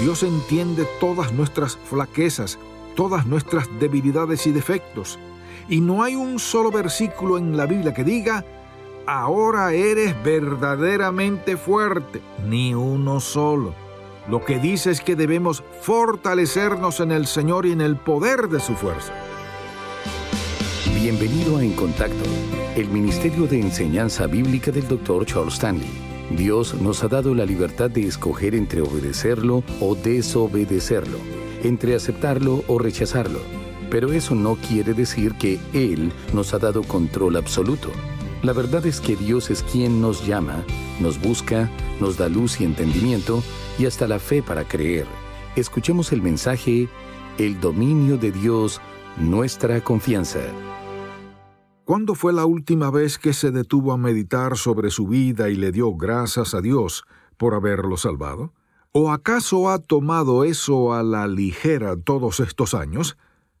Dios entiende todas nuestras flaquezas, todas nuestras debilidades y defectos. Y no hay un solo versículo en la Biblia que diga, ahora eres verdaderamente fuerte, ni uno solo. Lo que dice es que debemos fortalecernos en el Señor y en el poder de su fuerza. Bienvenido a En Contacto, el Ministerio de Enseñanza Bíblica del Dr. Charles Stanley. Dios nos ha dado la libertad de escoger entre obedecerlo o desobedecerlo, entre aceptarlo o rechazarlo. Pero eso no quiere decir que Él nos ha dado control absoluto. La verdad es que Dios es quien nos llama, nos busca, nos da luz y entendimiento y hasta la fe para creer. Escuchemos el mensaje, el dominio de Dios, nuestra confianza. ¿Cuándo fue la última vez que se detuvo a meditar sobre su vida y le dio gracias a Dios por haberlo salvado? ¿O acaso ha tomado eso a la ligera todos estos años?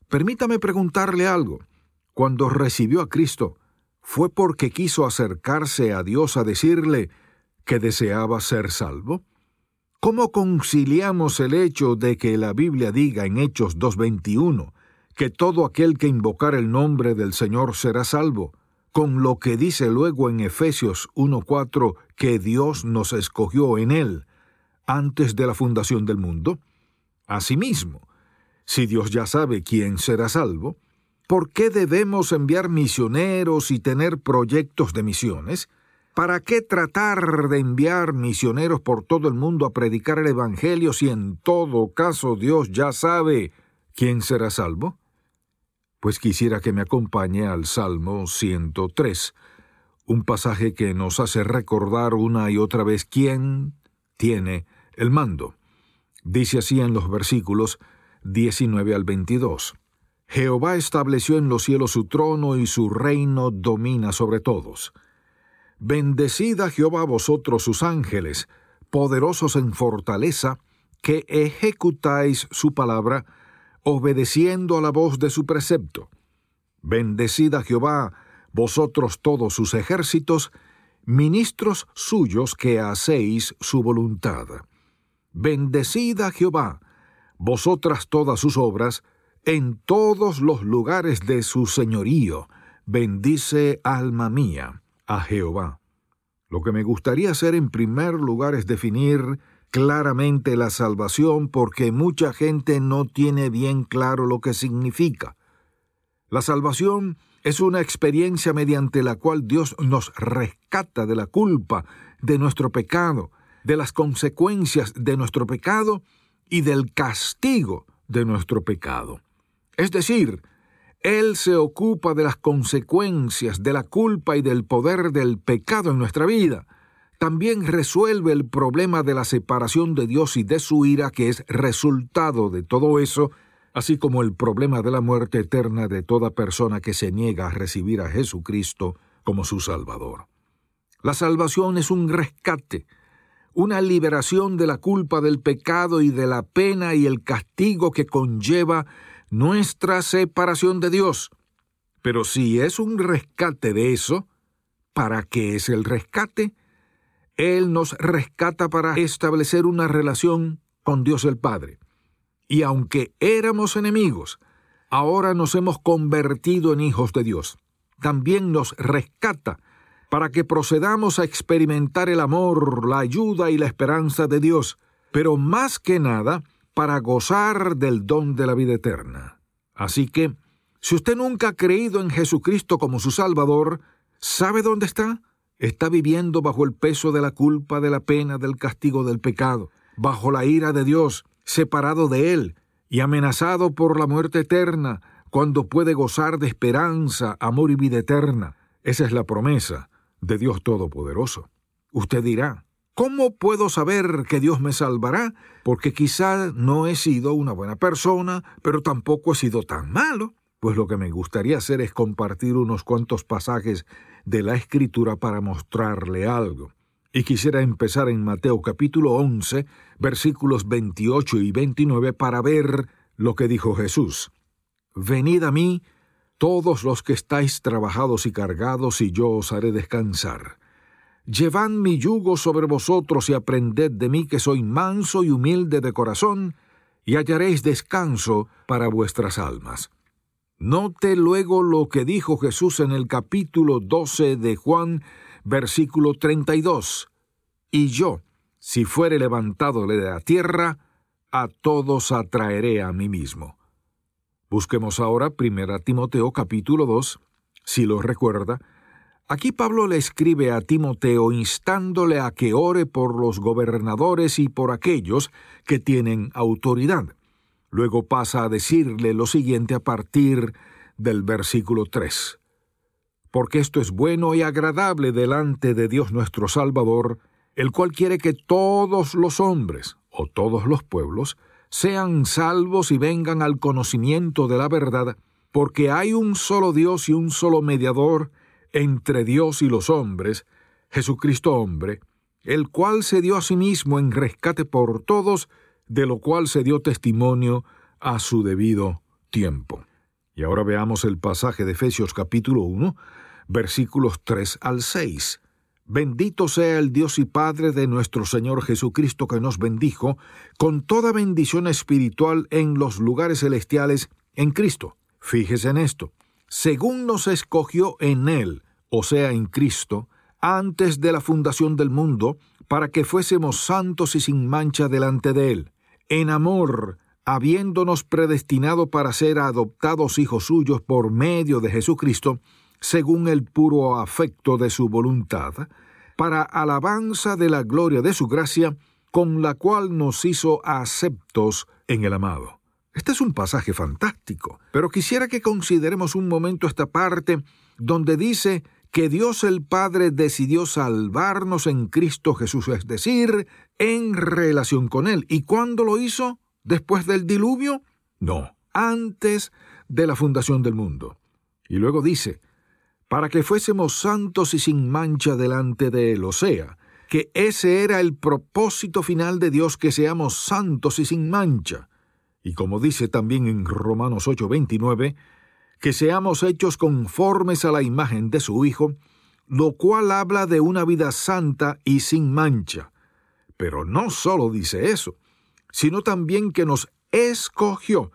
Permítame preguntarle algo. Cuando recibió a Cristo, ¿fue porque quiso acercarse a Dios a decirle que deseaba ser salvo? ¿Cómo conciliamos el hecho de que la Biblia diga en Hechos 2.21 que todo aquel que invocar el nombre del Señor será salvo, con lo que dice luego en Efesios 1.4 que Dios nos escogió en él antes de la fundación del mundo? Asimismo, si Dios ya sabe quién será salvo, ¿por qué debemos enviar misioneros y tener proyectos de misiones? ¿Para qué tratar de enviar misioneros por todo el mundo a predicar el Evangelio si en todo caso Dios ya sabe quién será salvo? Pues quisiera que me acompañe al Salmo 103, un pasaje que nos hace recordar una y otra vez quién tiene el mando. Dice así en los versículos 19 al 22. Jehová estableció en los cielos su trono y su reino domina sobre todos. Bendecid a Jehová vosotros sus ángeles, poderosos en fortaleza, que ejecutáis su palabra, obedeciendo a la voz de su precepto. Bendecid a Jehová, vosotros todos sus ejércitos, ministros suyos que hacéis su voluntad. Bendecid a Jehová, vosotras todas sus obras, en todos los lugares de su señorío. Bendice, alma mía, a Jehová. Lo que me gustaría hacer en primer lugar es definir claramente la salvación porque mucha gente no tiene bien claro lo que significa. La salvación es una experiencia mediante la cual Dios nos rescata de la culpa, de nuestro pecado, de las consecuencias de nuestro pecado y del castigo de nuestro pecado. Es decir, Él se ocupa de las consecuencias de la culpa y del poder del pecado en nuestra vida también resuelve el problema de la separación de Dios y de su ira que es resultado de todo eso, así como el problema de la muerte eterna de toda persona que se niega a recibir a Jesucristo como su Salvador. La salvación es un rescate, una liberación de la culpa del pecado y de la pena y el castigo que conlleva nuestra separación de Dios. Pero si es un rescate de eso, ¿para qué es el rescate? Él nos rescata para establecer una relación con Dios el Padre. Y aunque éramos enemigos, ahora nos hemos convertido en hijos de Dios. También nos rescata para que procedamos a experimentar el amor, la ayuda y la esperanza de Dios, pero más que nada, para gozar del don de la vida eterna. Así que, si usted nunca ha creído en Jesucristo como su Salvador, ¿sabe dónde está? Está viviendo bajo el peso de la culpa, de la pena, del castigo del pecado, bajo la ira de Dios, separado de Él y amenazado por la muerte eterna, cuando puede gozar de esperanza, amor y vida eterna. Esa es la promesa de Dios Todopoderoso. Usted dirá, ¿cómo puedo saber que Dios me salvará? Porque quizá no he sido una buena persona, pero tampoco he sido tan malo. Pues lo que me gustaría hacer es compartir unos cuantos pasajes de la Escritura para mostrarle algo. Y quisiera empezar en Mateo capítulo 11, versículos 28 y 29 para ver lo que dijo Jesús. Venid a mí, todos los que estáis trabajados y cargados, y yo os haré descansar. Llevad mi yugo sobre vosotros y aprended de mí que soy manso y humilde de corazón, y hallaréis descanso para vuestras almas. Note luego lo que dijo Jesús en el capítulo 12 de Juan, versículo 32. Y yo, si fuere levantado de la tierra, a todos atraeré a mí mismo. Busquemos ahora 1 Timoteo capítulo 2, si lo recuerda. Aquí Pablo le escribe a Timoteo instándole a que ore por los gobernadores y por aquellos que tienen autoridad. Luego pasa a decirle lo siguiente a partir del versículo 3. Porque esto es bueno y agradable delante de Dios nuestro Salvador, el cual quiere que todos los hombres, o todos los pueblos, sean salvos y vengan al conocimiento de la verdad, porque hay un solo Dios y un solo mediador entre Dios y los hombres, Jesucristo hombre, el cual se dio a sí mismo en rescate por todos, de lo cual se dio testimonio a su debido tiempo. Y ahora veamos el pasaje de Efesios capítulo 1, versículos 3 al 6. Bendito sea el Dios y Padre de nuestro Señor Jesucristo que nos bendijo con toda bendición espiritual en los lugares celestiales en Cristo. Fíjese en esto. Según nos escogió en Él, o sea, en Cristo, antes de la fundación del mundo, para que fuésemos santos y sin mancha delante de Él, en amor, habiéndonos predestinado para ser adoptados hijos suyos por medio de Jesucristo, según el puro afecto de su voluntad, para alabanza de la gloria de su gracia, con la cual nos hizo aceptos en el amado. Este es un pasaje fantástico, pero quisiera que consideremos un momento esta parte donde dice que Dios el Padre decidió salvarnos en Cristo Jesús, es decir, en relación con Él. ¿Y cuándo lo hizo? ¿Después del diluvio? No, antes de la fundación del mundo. Y luego dice, para que fuésemos santos y sin mancha delante de Él, o sea, que ese era el propósito final de Dios, que seamos santos y sin mancha. Y como dice también en Romanos 8:29, que seamos hechos conformes a la imagen de su Hijo, lo cual habla de una vida santa y sin mancha. Pero no solo dice eso, sino también que nos escogió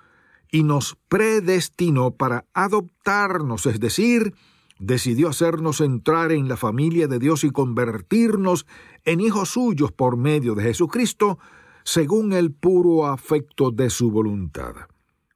y nos predestinó para adoptarnos, es decir, decidió hacernos entrar en la familia de Dios y convertirnos en hijos suyos por medio de Jesucristo, según el puro afecto de su voluntad.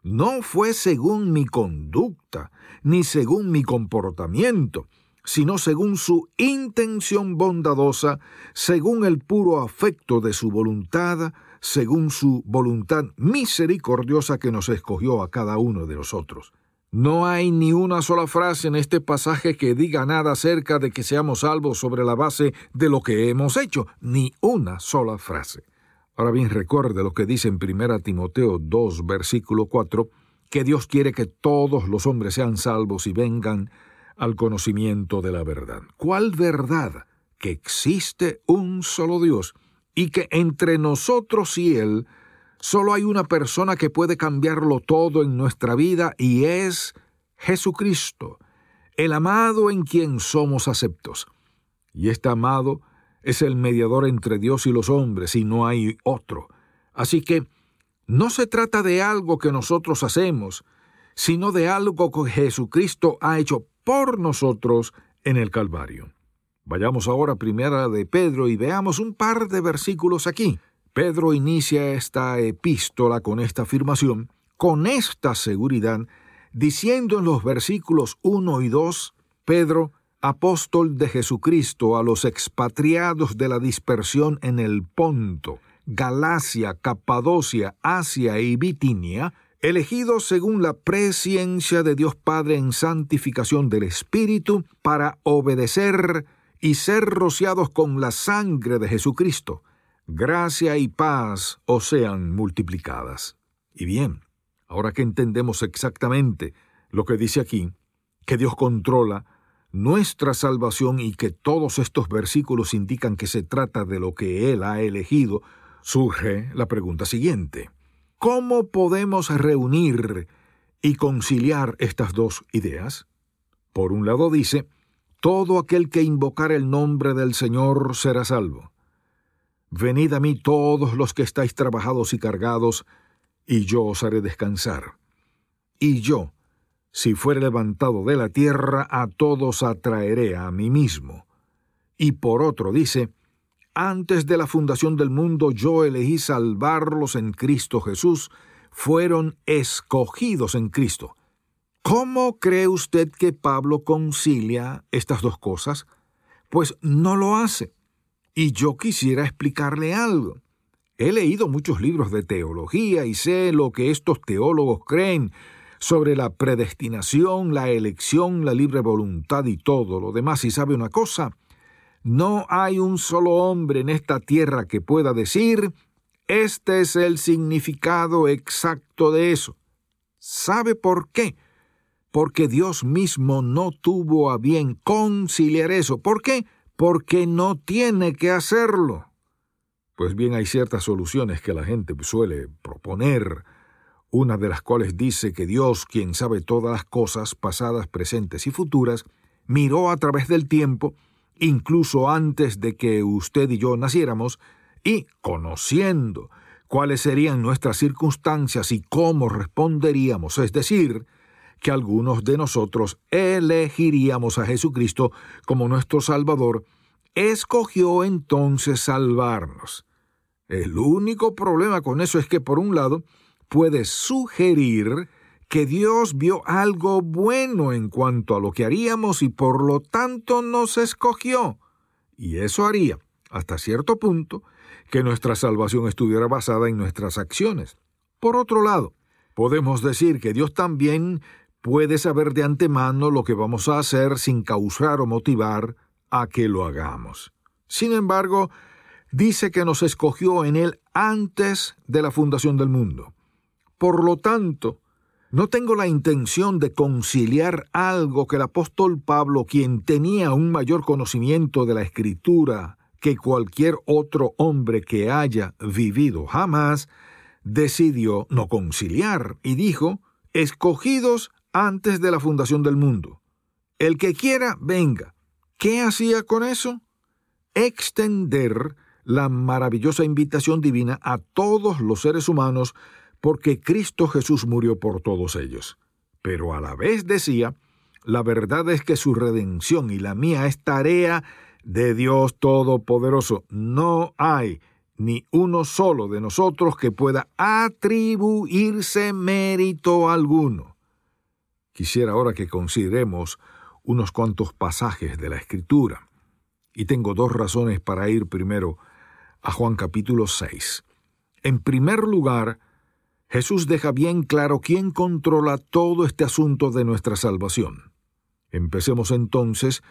No fue según mi conducta, ni según mi comportamiento, sino según su intención bondadosa, según el puro afecto de su voluntad, según su voluntad misericordiosa que nos escogió a cada uno de nosotros. No hay ni una sola frase en este pasaje que diga nada acerca de que seamos salvos sobre la base de lo que hemos hecho, ni una sola frase. Ahora bien, recuerde lo que dice en 1 Timoteo 2, versículo 4, que Dios quiere que todos los hombres sean salvos y vengan al conocimiento de la verdad. ¿Cuál verdad? Que existe un solo Dios y que entre nosotros y Él Solo hay una persona que puede cambiarlo todo en nuestra vida y es Jesucristo, el amado en quien somos aceptos. Y este amado es el mediador entre Dios y los hombres y no hay otro. Así que no se trata de algo que nosotros hacemos, sino de algo que Jesucristo ha hecho por nosotros en el Calvario. Vayamos ahora a primera de Pedro y veamos un par de versículos aquí. Pedro inicia esta epístola con esta afirmación, con esta seguridad, diciendo en los versículos 1 y 2, Pedro, apóstol de Jesucristo a los expatriados de la dispersión en el Ponto, Galacia, Capadocia, Asia y Bitinia, elegidos según la presciencia de Dios Padre en santificación del Espíritu, para obedecer y ser rociados con la sangre de Jesucristo. Gracia y paz os sean multiplicadas. Y bien, ahora que entendemos exactamente lo que dice aquí, que Dios controla nuestra salvación y que todos estos versículos indican que se trata de lo que Él ha elegido, surge la pregunta siguiente. ¿Cómo podemos reunir y conciliar estas dos ideas? Por un lado dice, todo aquel que invocar el nombre del Señor será salvo. Venid a mí todos los que estáis trabajados y cargados, y yo os haré descansar. Y yo, si fuere levantado de la tierra, a todos atraeré a mí mismo. Y por otro dice, antes de la fundación del mundo yo elegí salvarlos en Cristo Jesús, fueron escogidos en Cristo. ¿Cómo cree usted que Pablo concilia estas dos cosas? Pues no lo hace. Y yo quisiera explicarle algo. He leído muchos libros de teología y sé lo que estos teólogos creen sobre la predestinación, la elección, la libre voluntad y todo lo demás. Y sabe una cosa, no hay un solo hombre en esta tierra que pueda decir, este es el significado exacto de eso. ¿Sabe por qué? porque Dios mismo no tuvo a bien conciliar eso. ¿Por qué? Porque no tiene que hacerlo. Pues bien, hay ciertas soluciones que la gente suele proponer, una de las cuales dice que Dios, quien sabe todas las cosas, pasadas, presentes y futuras, miró a través del tiempo, incluso antes de que usted y yo naciéramos, y, conociendo cuáles serían nuestras circunstancias y cómo responderíamos, es decir, que algunos de nosotros elegiríamos a Jesucristo como nuestro Salvador, escogió entonces salvarnos. El único problema con eso es que, por un lado, puede sugerir que Dios vio algo bueno en cuanto a lo que haríamos y por lo tanto nos escogió. Y eso haría, hasta cierto punto, que nuestra salvación estuviera basada en nuestras acciones. Por otro lado, podemos decir que Dios también puede saber de antemano lo que vamos a hacer sin causar o motivar a que lo hagamos. Sin embargo, dice que nos escogió en Él antes de la fundación del mundo. Por lo tanto, no tengo la intención de conciliar algo que el apóstol Pablo, quien tenía un mayor conocimiento de la escritura que cualquier otro hombre que haya vivido jamás, decidió no conciliar y dijo, escogidos antes de la fundación del mundo. El que quiera, venga. ¿Qué hacía con eso? Extender la maravillosa invitación divina a todos los seres humanos porque Cristo Jesús murió por todos ellos. Pero a la vez decía, la verdad es que su redención y la mía es tarea de Dios Todopoderoso. No hay ni uno solo de nosotros que pueda atribuirse mérito alguno. Quisiera ahora que consideremos unos cuantos pasajes de la Escritura. Y tengo dos razones para ir primero a Juan capítulo 6. En primer lugar, Jesús deja bien claro quién controla todo este asunto de nuestra salvación. Empecemos entonces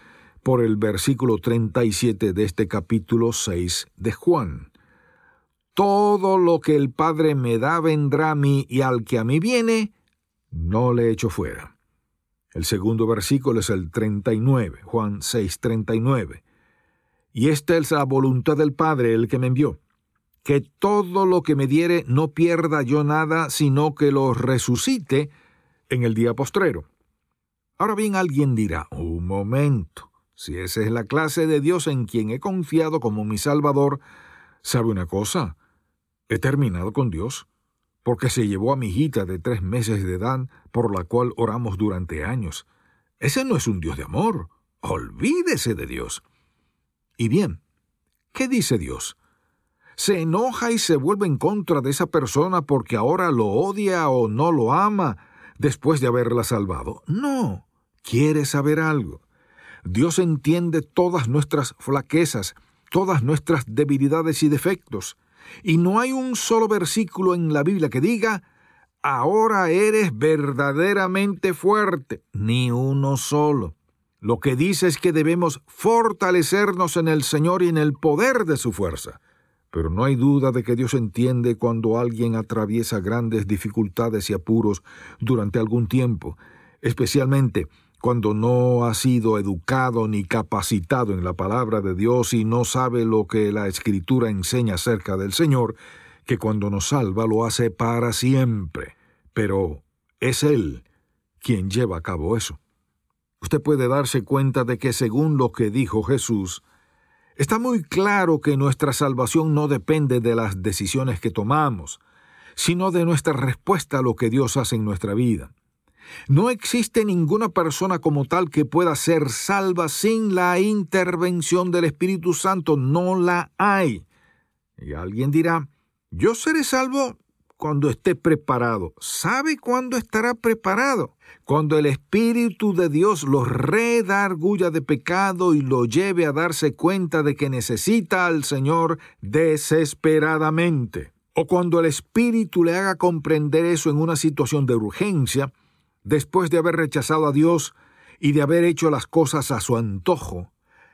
por el versículo 37 de este capítulo 6 de Juan. Todo lo que el Padre me da vendrá a mí y al que a mí viene, no le echo fuera. El segundo versículo es el 39, Juan 6, 39. Y esta es la voluntad del Padre, el que me envió, que todo lo que me diere no pierda yo nada, sino que lo resucite en el día postrero. Ahora bien, alguien dirá, un momento, si esa es la clase de Dios en quien he confiado como mi Salvador, ¿sabe una cosa? He terminado con Dios porque se llevó a mi hijita de tres meses de edad, por la cual oramos durante años. Ese no es un Dios de amor. Olvídese de Dios. Y bien, ¿qué dice Dios? ¿Se enoja y se vuelve en contra de esa persona porque ahora lo odia o no lo ama después de haberla salvado? No, quiere saber algo. Dios entiende todas nuestras flaquezas, todas nuestras debilidades y defectos, y no hay un solo versículo en la Biblia que diga, ahora eres verdaderamente fuerte, ni uno solo. Lo que dice es que debemos fortalecernos en el Señor y en el poder de su fuerza. Pero no hay duda de que Dios entiende cuando alguien atraviesa grandes dificultades y apuros durante algún tiempo, especialmente cuando no ha sido educado ni capacitado en la palabra de Dios y no sabe lo que la Escritura enseña acerca del Señor, que cuando nos salva lo hace para siempre. Pero es Él quien lleva a cabo eso. Usted puede darse cuenta de que según lo que dijo Jesús, está muy claro que nuestra salvación no depende de las decisiones que tomamos, sino de nuestra respuesta a lo que Dios hace en nuestra vida. No existe ninguna persona como tal que pueda ser salva sin la intervención del Espíritu Santo. No la hay. Y alguien dirá, yo seré salvo cuando esté preparado. ¿Sabe cuándo estará preparado? Cuando el Espíritu de Dios lo redarguya de pecado y lo lleve a darse cuenta de que necesita al Señor desesperadamente. O cuando el Espíritu le haga comprender eso en una situación de urgencia, después de haber rechazado a Dios y de haber hecho las cosas a su antojo,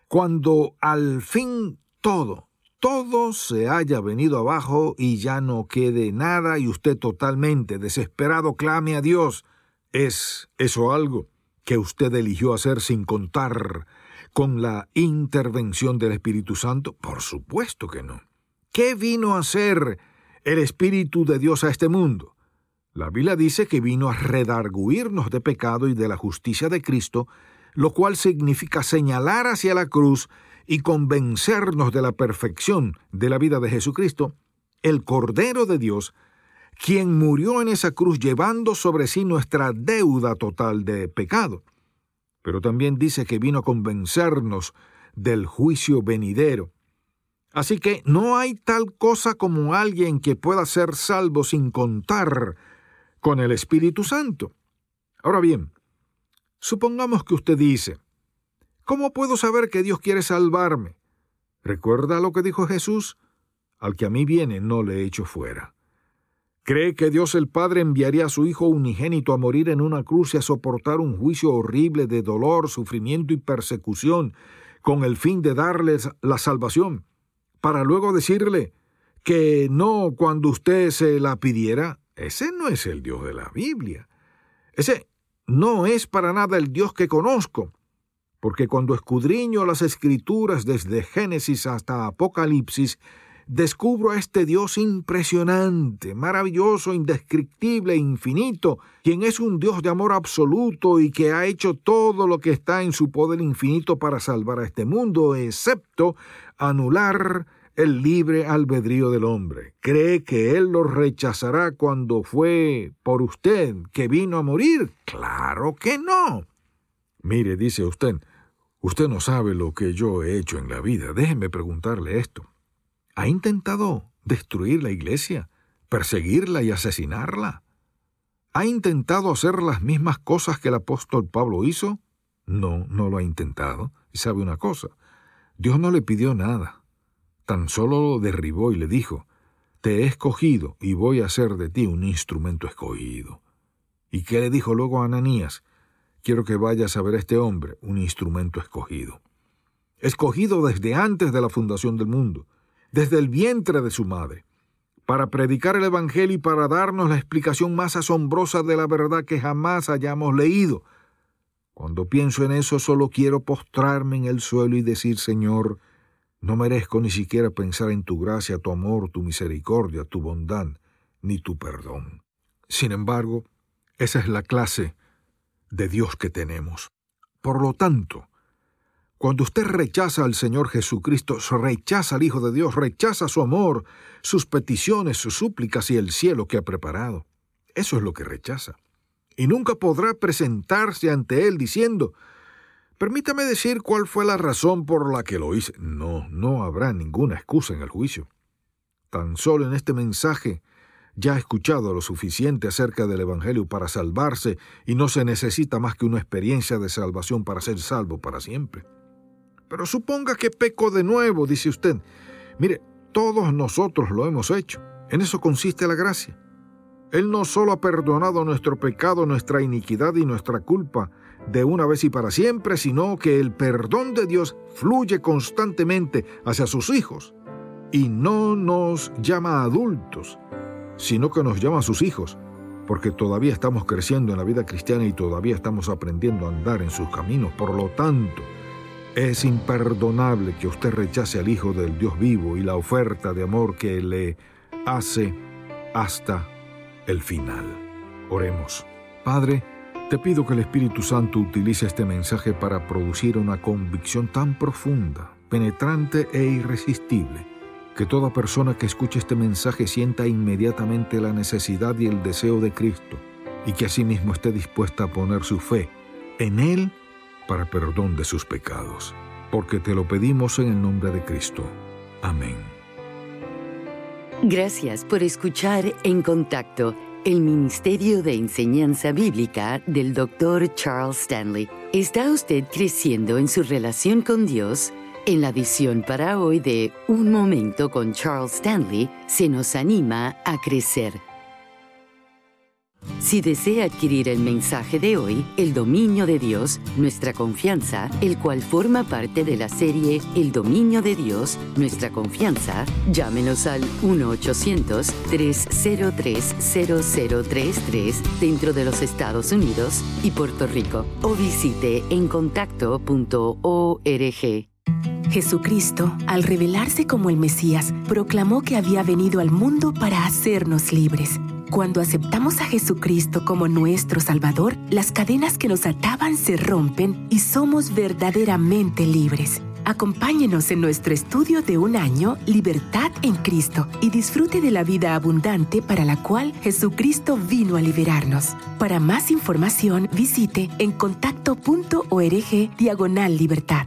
cuando al fin todo, todo se haya venido abajo y ya no quede nada y usted totalmente desesperado clame a Dios, ¿es eso algo que usted eligió hacer sin contar con la intervención del Espíritu Santo? Por supuesto que no. ¿Qué vino a hacer el Espíritu de Dios a este mundo? La Biblia dice que vino a redarguirnos de pecado y de la justicia de Cristo, lo cual significa señalar hacia la cruz y convencernos de la perfección de la vida de Jesucristo, el Cordero de Dios, quien murió en esa cruz llevando sobre sí nuestra deuda total de pecado. Pero también dice que vino a convencernos del juicio venidero. Así que no hay tal cosa como alguien que pueda ser salvo sin contar con el Espíritu Santo. Ahora bien, supongamos que usted dice, ¿cómo puedo saber que Dios quiere salvarme? ¿Recuerda lo que dijo Jesús? Al que a mí viene no le echo fuera. ¿Cree que Dios el Padre enviaría a su Hijo unigénito a morir en una cruz y a soportar un juicio horrible de dolor, sufrimiento y persecución con el fin de darles la salvación, para luego decirle que no cuando usted se la pidiera? Ese no es el Dios de la Biblia. Ese no es para nada el Dios que conozco, porque cuando escudriño las escrituras desde Génesis hasta Apocalipsis, descubro a este Dios impresionante, maravilloso, indescriptible, infinito, quien es un Dios de amor absoluto y que ha hecho todo lo que está en su poder infinito para salvar a este mundo, excepto anular el libre albedrío del hombre. ¿Cree que Él lo rechazará cuando fue por usted que vino a morir? Claro que no. Mire, dice usted, usted no sabe lo que yo he hecho en la vida. Déjeme preguntarle esto. ¿Ha intentado destruir la iglesia, perseguirla y asesinarla? ¿Ha intentado hacer las mismas cosas que el apóstol Pablo hizo? No, no lo ha intentado. Y sabe una cosa, Dios no le pidió nada tan solo lo derribó y le dijo, Te he escogido y voy a hacer de ti un instrumento escogido. ¿Y qué le dijo luego a Ananías? Quiero que vayas a ver a este hombre, un instrumento escogido. Escogido desde antes de la fundación del mundo, desde el vientre de su madre, para predicar el Evangelio y para darnos la explicación más asombrosa de la verdad que jamás hayamos leído. Cuando pienso en eso solo quiero postrarme en el suelo y decir, Señor, no merezco ni siquiera pensar en tu gracia, tu amor, tu misericordia, tu bondad, ni tu perdón. Sin embargo, esa es la clase de Dios que tenemos. Por lo tanto, cuando usted rechaza al Señor Jesucristo, rechaza al Hijo de Dios, rechaza su amor, sus peticiones, sus súplicas y el cielo que ha preparado. Eso es lo que rechaza. Y nunca podrá presentarse ante Él diciendo, Permítame decir cuál fue la razón por la que lo hice. No, no habrá ninguna excusa en el juicio. Tan solo en este mensaje ya ha escuchado lo suficiente acerca del Evangelio para salvarse y no se necesita más que una experiencia de salvación para ser salvo para siempre. Pero suponga que peco de nuevo, dice usted. Mire, todos nosotros lo hemos hecho. En eso consiste la gracia. Él no solo ha perdonado nuestro pecado, nuestra iniquidad y nuestra culpa de una vez y para siempre, sino que el perdón de Dios fluye constantemente hacia sus hijos y no nos llama adultos, sino que nos llama a sus hijos, porque todavía estamos creciendo en la vida cristiana y todavía estamos aprendiendo a andar en sus caminos. Por lo tanto, es imperdonable que usted rechace al Hijo del Dios vivo y la oferta de amor que le hace hasta el final. Oremos. Padre, te pido que el Espíritu Santo utilice este mensaje para producir una convicción tan profunda, penetrante e irresistible que toda persona que escuche este mensaje sienta inmediatamente la necesidad y el deseo de Cristo y que asimismo esté dispuesta a poner su fe en Él para perdón de sus pecados. Porque te lo pedimos en el nombre de Cristo. Amén. Gracias por escuchar En Contacto, el Ministerio de Enseñanza Bíblica del Dr. Charles Stanley. ¿Está usted creciendo en su relación con Dios? En la edición para hoy de Un Momento con Charles Stanley, se nos anima a crecer. Si desea adquirir el mensaje de hoy, El dominio de Dios, nuestra confianza, el cual forma parte de la serie El dominio de Dios, nuestra confianza, llámenos al 1-800-303-0033 dentro de los Estados Unidos y Puerto Rico o visite encontacto.org. Jesucristo, al revelarse como el Mesías, proclamó que había venido al mundo para hacernos libres. Cuando aceptamos a Jesucristo como nuestro Salvador, las cadenas que nos ataban se rompen y somos verdaderamente libres. Acompáñenos en nuestro estudio de un año, Libertad en Cristo, y disfrute de la vida abundante para la cual Jesucristo vino a liberarnos. Para más información, visite en contacto.org diagonal libertad.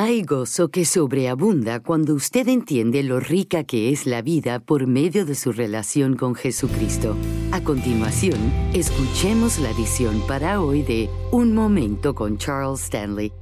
Hay gozo que sobreabunda cuando usted entiende lo rica que es la vida por medio de su relación con Jesucristo. A continuación, escuchemos la edición para hoy de Un Momento con Charles Stanley.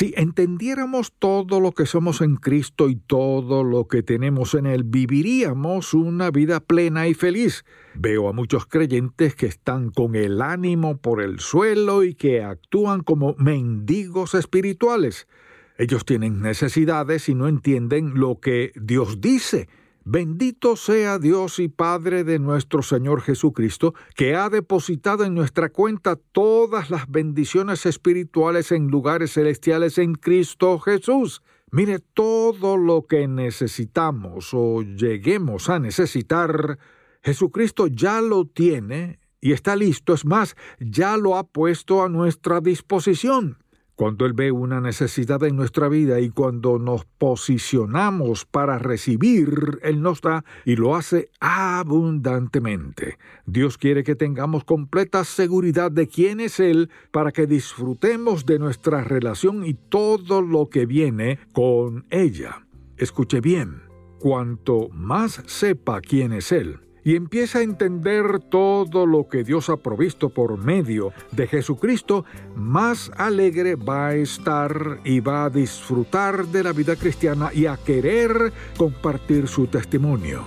Si entendiéramos todo lo que somos en Cristo y todo lo que tenemos en Él, viviríamos una vida plena y feliz. Veo a muchos creyentes que están con el ánimo por el suelo y que actúan como mendigos espirituales. Ellos tienen necesidades y no entienden lo que Dios dice. Bendito sea Dios y Padre de nuestro Señor Jesucristo, que ha depositado en nuestra cuenta todas las bendiciones espirituales en lugares celestiales en Cristo Jesús. Mire, todo lo que necesitamos o lleguemos a necesitar, Jesucristo ya lo tiene y está listo, es más, ya lo ha puesto a nuestra disposición. Cuando Él ve una necesidad en nuestra vida y cuando nos posicionamos para recibir, Él nos da y lo hace abundantemente. Dios quiere que tengamos completa seguridad de quién es Él para que disfrutemos de nuestra relación y todo lo que viene con ella. Escuche bien, cuanto más sepa quién es Él, y empieza a entender todo lo que Dios ha provisto por medio de Jesucristo, más alegre va a estar y va a disfrutar de la vida cristiana y a querer compartir su testimonio.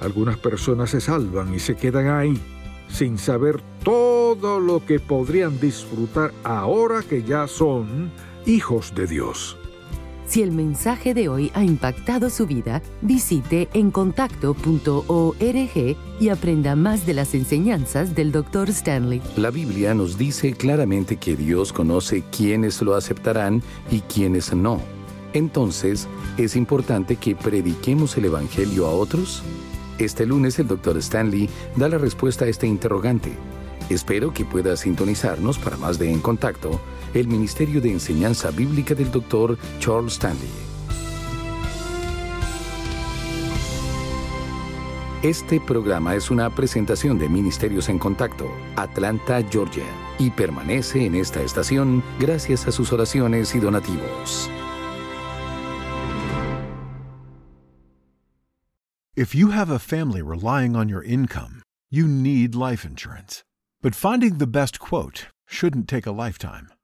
Algunas personas se salvan y se quedan ahí sin saber todo lo que podrían disfrutar ahora que ya son hijos de Dios. Si el mensaje de hoy ha impactado su vida, visite encontacto.org y aprenda más de las enseñanzas del Dr. Stanley. La Biblia nos dice claramente que Dios conoce quiénes lo aceptarán y quiénes no. Entonces, ¿es importante que prediquemos el Evangelio a otros? Este lunes el Dr. Stanley da la respuesta a este interrogante. Espero que pueda sintonizarnos para más de En Contacto, el Ministerio de Enseñanza Bíblica del Dr. Charles Stanley. Este programa es una presentación de Ministerios en Contacto, Atlanta, Georgia, y permanece en esta estación gracias a sus oraciones y donativos. If you have a family relying on your income, you need life insurance. But finding the best quote shouldn't take a lifetime.